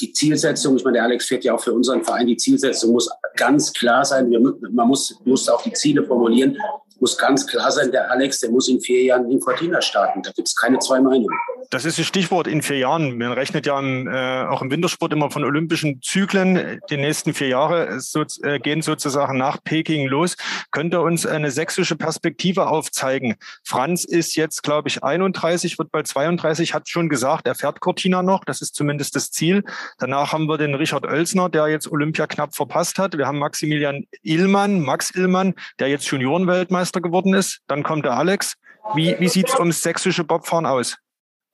Die Zielsetzung, ich meine, der Alex fährt ja auch für unseren Verein, die Zielsetzung muss ganz klar sein. Wir, man muss, muss auch die Ziele formulieren muss ganz klar sein, der Alex, der muss in vier Jahren in Cortina starten. Da gibt es keine zwei Meinungen. Das ist das Stichwort in vier Jahren. Man rechnet ja im, äh, auch im Wintersport immer von olympischen Zyklen. Die nächsten vier Jahre so, äh, gehen sozusagen nach Peking los. Könnte uns eine sächsische Perspektive aufzeigen? Franz ist jetzt, glaube ich, 31, wird bald 32, hat schon gesagt, er fährt Cortina noch. Das ist zumindest das Ziel. Danach haben wir den Richard Oelsner, der jetzt Olympia knapp verpasst hat. Wir haben Maximilian Illmann, Max Illmann, der jetzt Juniorenweltmeister Weltmeister geworden ist. Dann kommt der Alex. Wie, wie sieht es ums sächsische Bobfahren aus?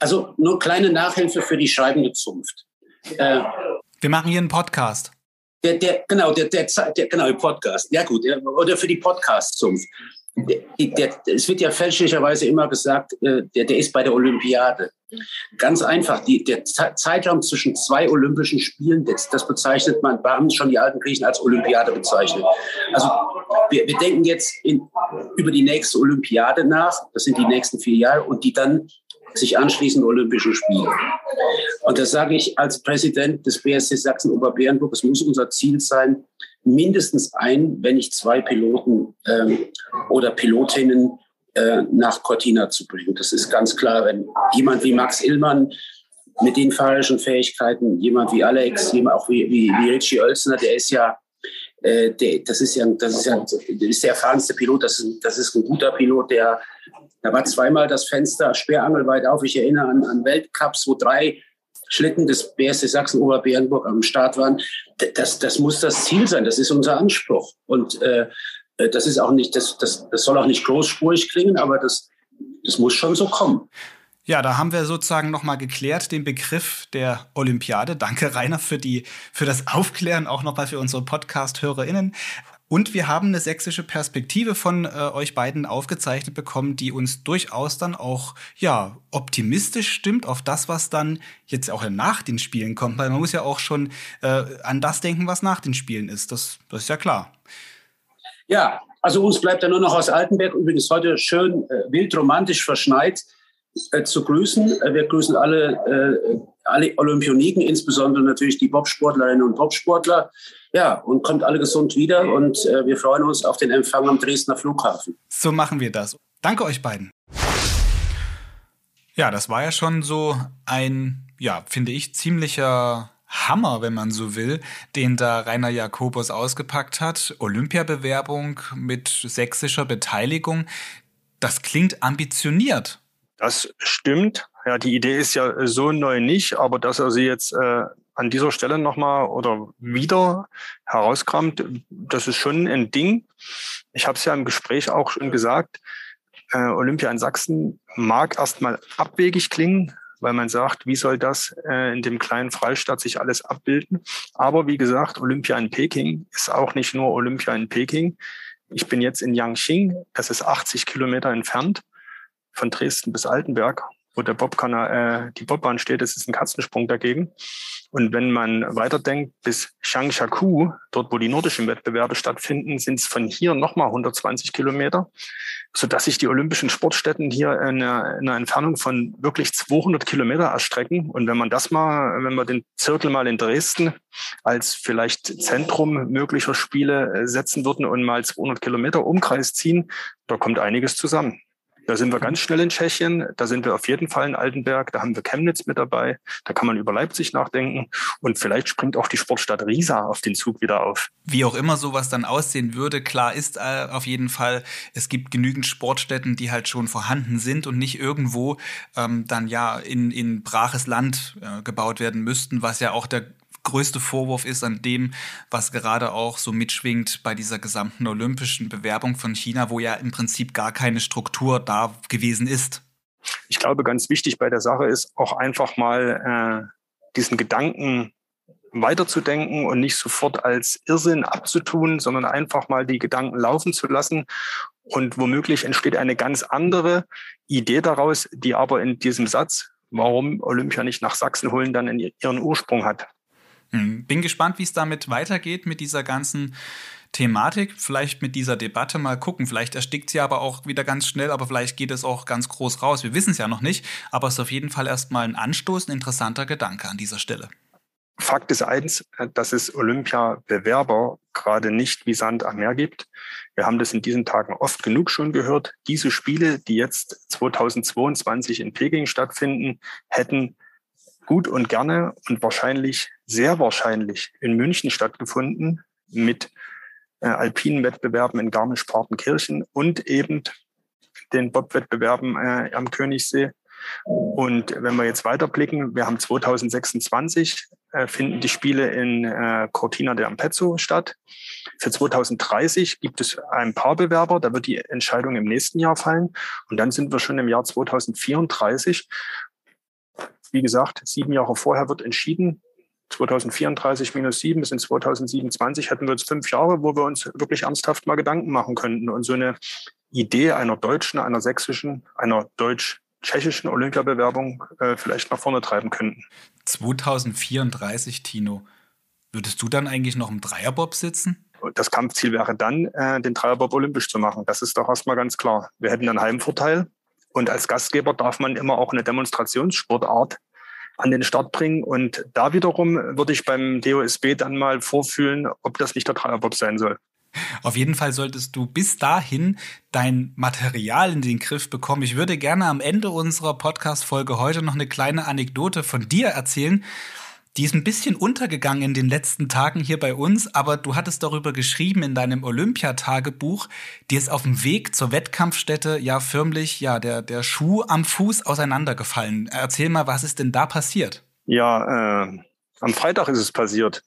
Also nur kleine Nachhilfe für die schreibende Zunft. Äh, Wir machen hier einen Podcast. Der, der, genau, der, der, der, genau, Podcast. Ja gut, oder für die Podcast-Zunft der, es wird ja fälschlicherweise immer gesagt, äh, der, der ist bei der Olympiade. Ganz einfach, die, der Zeitraum zwischen zwei Olympischen Spielen, das, das bezeichnet man, haben schon die alten Griechen als Olympiade bezeichnet. Also wir, wir denken jetzt in, über die nächste Olympiade nach, das sind die nächsten vier Jahre, und die dann sich anschließend Olympischen Spiele. Und das sage ich als Präsident des BSC Sachsen-Oberbärenburg, es muss unser Ziel sein, mindestens ein, wenn nicht zwei Piloten ähm, oder Pilotinnen äh, nach Cortina zu bringen. Das ist ganz klar, wenn jemand wie Max Illmann mit den fahrerischen Fähigkeiten, jemand wie Alex, jemand auch wie, wie, wie Richie Oelsner, der ist ja äh, der, das ist ja, das ist ja, der ist der erfahrenste Pilot. Das ist, das ist ein guter Pilot, der, da war zweimal das Fenster sperrangelweit auf. Ich erinnere an, an Weltcups, wo drei Schlitten des BSC Sachsen-Oberbärenburg am Start waren. Das, das muss das Ziel sein. Das ist unser Anspruch. Und äh, das ist auch nicht, das, das, das soll auch nicht großspurig klingen, aber das, das muss schon so kommen. Ja, da haben wir sozusagen nochmal geklärt den Begriff der Olympiade. Danke, Rainer, für, die, für das Aufklären, auch nochmal für unsere Podcast-HörerInnen. Und wir haben eine sächsische Perspektive von äh, euch beiden aufgezeichnet bekommen, die uns durchaus dann auch ja optimistisch stimmt auf das, was dann jetzt auch nach den Spielen kommt. Weil man muss ja auch schon äh, an das denken, was nach den Spielen ist. Das, das ist ja klar. Ja, also uns bleibt ja nur noch aus Altenberg übrigens heute schön äh, wild romantisch verschneit äh, zu grüßen. Äh, wir grüßen alle, äh, alle Olympioniken, insbesondere natürlich die Bobsportlerinnen und Bobsportler. Ja, und kommt alle gesund wieder und äh, wir freuen uns auf den Empfang am Dresdner Flughafen. So machen wir das. Danke euch beiden. Ja, das war ja schon so ein, ja, finde ich, ziemlicher Hammer, wenn man so will, den da Rainer Jakobus ausgepackt hat. Olympiabewerbung mit sächsischer Beteiligung. Das klingt ambitioniert. Das stimmt. Ja, die Idee ist ja so neu nicht, aber dass er sie jetzt äh, an dieser Stelle nochmal oder wieder herauskramt, das ist schon ein Ding. Ich habe es ja im Gespräch auch schon gesagt. Äh, Olympia in Sachsen mag erstmal abwegig klingen, weil man sagt, wie soll das äh, in dem kleinen Freistaat sich alles abbilden? Aber wie gesagt, Olympia in Peking ist auch nicht nur Olympia in Peking. Ich bin jetzt in Yangqing, das ist 80 Kilometer entfernt von Dresden bis Altenberg, wo der Bobkanal, äh, die Bobbahn steht. Das ist ein Katzensprung dagegen. Und wenn man weiterdenkt bis Changshaku, dort wo die nordischen Wettbewerbe stattfinden, sind es von hier nochmal 120 Kilometer, sodass sich die olympischen Sportstätten hier in einer, in einer Entfernung von wirklich 200 Kilometer erstrecken. Und wenn man das mal, wenn wir den Zirkel mal in Dresden als vielleicht Zentrum möglicher Spiele äh, setzen würden und mal 200 Kilometer Umkreis ziehen, da kommt einiges zusammen. Da sind wir ganz schnell in Tschechien. Da sind wir auf jeden Fall in Altenberg. Da haben wir Chemnitz mit dabei. Da kann man über Leipzig nachdenken. Und vielleicht springt auch die Sportstadt Riesa auf den Zug wieder auf. Wie auch immer sowas dann aussehen würde, klar ist äh, auf jeden Fall, es gibt genügend Sportstätten, die halt schon vorhanden sind und nicht irgendwo ähm, dann ja in, in braches Land äh, gebaut werden müssten, was ja auch der größte Vorwurf ist an dem, was gerade auch so mitschwingt bei dieser gesamten olympischen Bewerbung von China, wo ja im Prinzip gar keine Struktur da gewesen ist. Ich glaube, ganz wichtig bei der Sache ist auch einfach mal äh, diesen Gedanken weiterzudenken und nicht sofort als Irrsinn abzutun, sondern einfach mal die Gedanken laufen zu lassen. Und womöglich entsteht eine ganz andere Idee daraus, die aber in diesem Satz, warum Olympia nicht nach Sachsen holen, dann ihren Ursprung hat. Hm, bin gespannt, wie es damit weitergeht mit dieser ganzen Thematik, vielleicht mit dieser Debatte mal gucken. Vielleicht erstickt sie aber auch wieder ganz schnell, aber vielleicht geht es auch ganz groß raus. Wir wissen es ja noch nicht, aber es ist auf jeden Fall erstmal ein Anstoß, ein interessanter Gedanke an dieser Stelle. Fakt ist eins, dass es Olympia-Bewerber gerade nicht wie Sand am Meer gibt. Wir haben das in diesen Tagen oft genug schon gehört. Diese Spiele, die jetzt 2022 in Peking stattfinden, hätten gut und gerne und wahrscheinlich, sehr wahrscheinlich in München stattgefunden mit äh, alpinen Wettbewerben in Garmisch-Partenkirchen und eben den Bob-Wettbewerben äh, am Königssee. Und wenn wir jetzt weiterblicken, wir haben 2026 äh, finden die Spiele in äh, Cortina de Ampezzo statt. Für 2030 gibt es ein paar Bewerber, da wird die Entscheidung im nächsten Jahr fallen. Und dann sind wir schon im Jahr 2034 wie gesagt, sieben Jahre vorher wird entschieden. 2034 minus sieben bis in 2027 hätten wir jetzt fünf Jahre, wo wir uns wirklich ernsthaft mal Gedanken machen könnten und so eine Idee einer deutschen, einer sächsischen, einer deutsch-tschechischen Olympiabewerbung äh, vielleicht nach vorne treiben könnten. 2034, Tino. Würdest du dann eigentlich noch im Dreierbob sitzen? Das Kampfziel wäre dann, äh, den Dreierbob olympisch zu machen. Das ist doch erstmal ganz klar. Wir hätten einen Heimvorteil. Und als Gastgeber darf man immer auch eine Demonstrationssportart an den Start bringen. Und da wiederum würde ich beim DOSB dann mal vorfühlen, ob das nicht der Dreierbob sein soll. Auf jeden Fall solltest du bis dahin dein Material in den Griff bekommen. Ich würde gerne am Ende unserer Podcast-Folge heute noch eine kleine Anekdote von dir erzählen. Die ist ein bisschen untergegangen in den letzten Tagen hier bei uns, aber du hattest darüber geschrieben in deinem Olympiatagebuch. Dir ist auf dem Weg zur Wettkampfstätte ja förmlich ja der, der Schuh am Fuß auseinandergefallen. Erzähl mal, was ist denn da passiert? Ja, äh, am Freitag ist es passiert.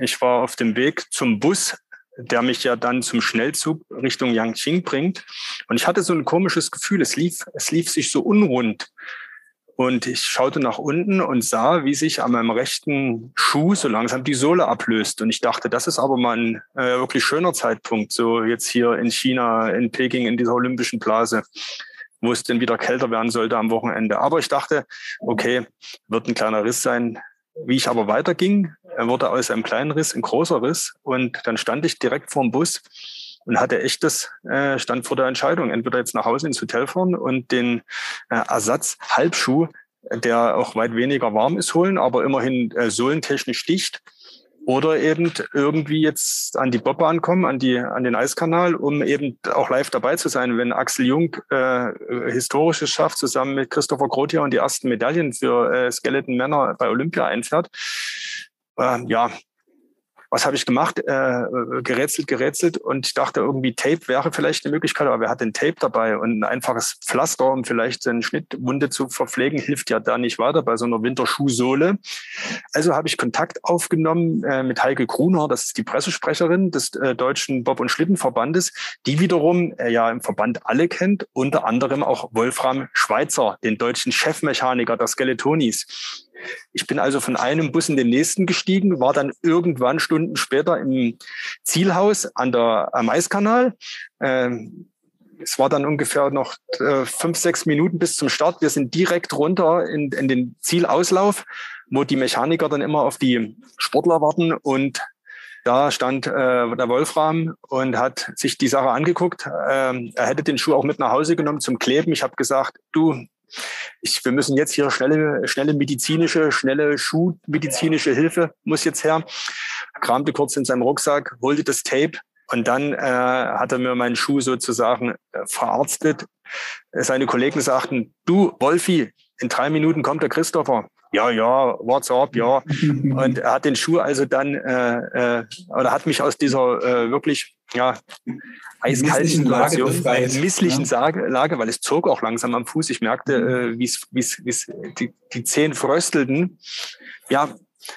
Ich war auf dem Weg zum Bus, der mich ja dann zum Schnellzug Richtung Yangqing bringt. Und ich hatte so ein komisches Gefühl, es lief, es lief sich so unrund. Und ich schaute nach unten und sah, wie sich an meinem rechten Schuh so langsam die Sohle ablöst. Und ich dachte, das ist aber mal ein äh, wirklich schöner Zeitpunkt, so jetzt hier in China, in Peking, in dieser olympischen Blase, wo es denn wieder kälter werden sollte am Wochenende. Aber ich dachte, okay, wird ein kleiner Riss sein. Wie ich aber weiterging, wurde aus einem kleinen Riss ein großer Riss. Und dann stand ich direkt vor dem Bus und hatte echt das, äh, stand vor der Entscheidung, entweder jetzt nach Hause ins Hotel fahren und den äh, Ersatz Halbschuh, der auch weit weniger warm ist, holen, aber immerhin äh, sohlentechnisch dicht. Oder eben irgendwie jetzt an die Bobbahn kommen, an, die, an den Eiskanal, um eben auch live dabei zu sein, wenn Axel Jung äh, Historisches schafft, zusammen mit Christopher Grotier und die ersten Medaillen für äh, Skeleton Männer bei Olympia einfährt äh, ja, was habe ich gemacht? Äh, gerätselt, gerätselt und ich dachte irgendwie Tape wäre vielleicht eine Möglichkeit, aber wer hat denn Tape dabei? Und ein einfaches Pflaster, um vielleicht eine Schnittwunde zu verpflegen, hilft ja da nicht weiter bei so einer Winterschuhsohle. Also habe ich Kontakt aufgenommen äh, mit Heike Gruner, das ist die Pressesprecherin des äh, Deutschen Bob- und Schlittenverbandes, die wiederum äh, ja im Verband alle kennt, unter anderem auch Wolfram Schweitzer, den deutschen Chefmechaniker der Skeletonis. Ich bin also von einem Bus in den nächsten gestiegen, war dann irgendwann Stunden später im Zielhaus an der, am Eiskanal. Ähm, es war dann ungefähr noch äh, fünf, sechs Minuten bis zum Start. Wir sind direkt runter in, in den Zielauslauf, wo die Mechaniker dann immer auf die Sportler warten und da stand äh, der Wolfram und hat sich die Sache angeguckt. Ähm, er hätte den Schuh auch mit nach Hause genommen zum Kleben. Ich habe gesagt, du, ich, wir müssen jetzt hier schnelle, schnelle medizinische, schnelle Schuhmedizinische Hilfe muss jetzt her. Kramte kurz in seinem Rucksack, holte das Tape und dann äh, hat er mir meinen Schuh sozusagen äh, verarztet. Seine Kollegen sagten, du Wolfi, in drei Minuten kommt der Christopher. Ja, ja, what's up, ja. <laughs> Und er hat den Schuh also dann, äh, äh, oder hat mich aus dieser äh, wirklich ja, eiskalten Lage misslichen ja. Lage, weil es zog auch langsam am Fuß. Ich merkte, mhm. äh, wie es die, die Zehen fröstelten. Ja,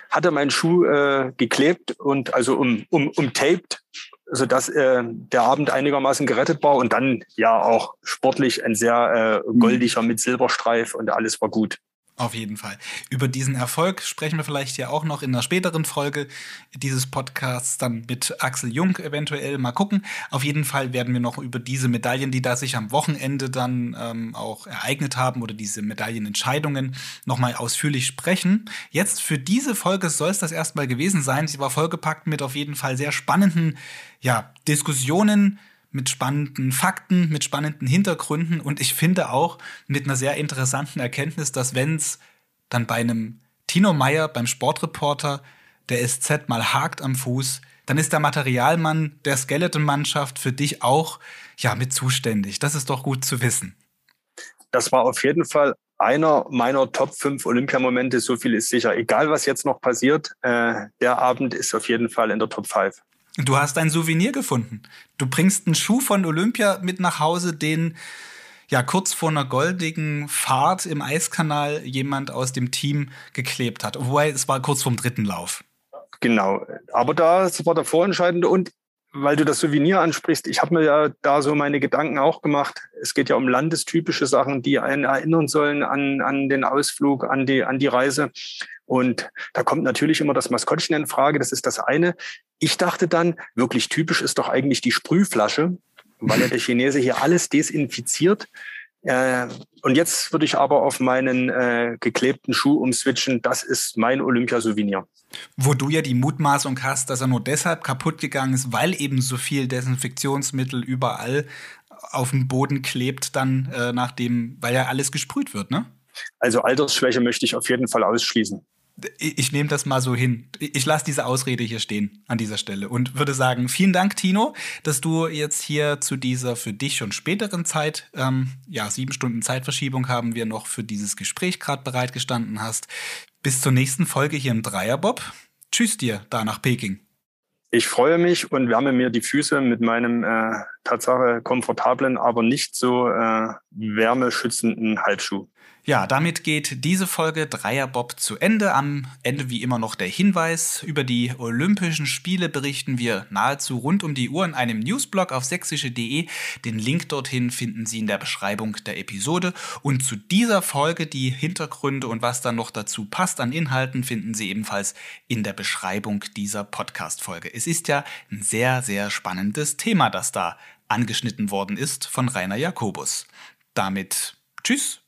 hatte meinen Schuh äh, geklebt und also um, um, umtaped, sodass äh, der Abend einigermaßen gerettet war und dann ja auch sportlich ein sehr äh, mhm. goldiger mit Silberstreif und alles war gut. Auf jeden Fall. Über diesen Erfolg sprechen wir vielleicht ja auch noch in einer späteren Folge dieses Podcasts dann mit Axel Jung eventuell mal gucken. Auf jeden Fall werden wir noch über diese Medaillen, die da sich am Wochenende dann ähm, auch ereignet haben oder diese Medaillenentscheidungen nochmal ausführlich sprechen. Jetzt für diese Folge soll es das erstmal gewesen sein. Sie war vollgepackt mit auf jeden Fall sehr spannenden ja, Diskussionen mit spannenden Fakten, mit spannenden Hintergründen und ich finde auch mit einer sehr interessanten Erkenntnis, dass wenn es dann bei einem Tino Meyer, beim Sportreporter der SZ mal hakt am Fuß, dann ist der Materialmann der Skeleton-Mannschaft für dich auch ja mit zuständig. Das ist doch gut zu wissen. Das war auf jeden Fall einer meiner Top 5 Olympiamomente. So viel ist sicher. Egal, was jetzt noch passiert, äh, der Abend ist auf jeden Fall in der Top 5. Du hast ein Souvenir gefunden. Du bringst einen Schuh von Olympia mit nach Hause, den ja kurz vor einer goldigen Fahrt im Eiskanal jemand aus dem Team geklebt hat. Wobei es war kurz vorm dritten Lauf. Genau. Aber das war der vorentscheidende und weil du das Souvenir ansprichst, ich habe mir ja da so meine Gedanken auch gemacht. Es geht ja um landestypische Sachen, die einen erinnern sollen an, an den Ausflug, an die, an die Reise. Und da kommt natürlich immer das Maskottchen in Frage. Das ist das eine. Ich dachte dann, wirklich typisch ist doch eigentlich die Sprühflasche, weil ja der Chinese hier alles desinfiziert. Äh, und jetzt würde ich aber auf meinen äh, geklebten Schuh umswitchen. Das ist mein Olympiasouvenir. Wo du ja die Mutmaßung hast, dass er nur deshalb kaputt gegangen ist, weil eben so viel Desinfektionsmittel überall auf dem Boden klebt, dann äh, nachdem, weil ja alles gesprüht wird, ne? Also Altersschwäche möchte ich auf jeden Fall ausschließen ich nehme das mal so hin. Ich lasse diese Ausrede hier stehen an dieser Stelle und würde sagen, vielen Dank, Tino, dass du jetzt hier zu dieser für dich schon späteren Zeit, ähm, ja, sieben Stunden Zeitverschiebung haben wir noch für dieses Gespräch gerade bereitgestanden hast. Bis zur nächsten Folge hier im Dreierbob. Tschüss dir da nach Peking. Ich freue mich und wärme mir die Füße mit meinem äh, Tatsache komfortablen, aber nicht so äh, wärmeschützenden Halbschuh. Ja, damit geht diese Folge Dreierbob zu Ende. Am Ende wie immer noch der Hinweis. Über die Olympischen Spiele berichten wir nahezu rund um die Uhr in einem Newsblog auf sächsische.de. Den Link dorthin finden Sie in der Beschreibung der Episode. Und zu dieser Folge die Hintergründe und was dann noch dazu passt an Inhalten finden Sie ebenfalls in der Beschreibung dieser Podcast-Folge. Es ist ja ein sehr, sehr spannendes Thema, das da angeschnitten worden ist von Rainer Jakobus. Damit tschüss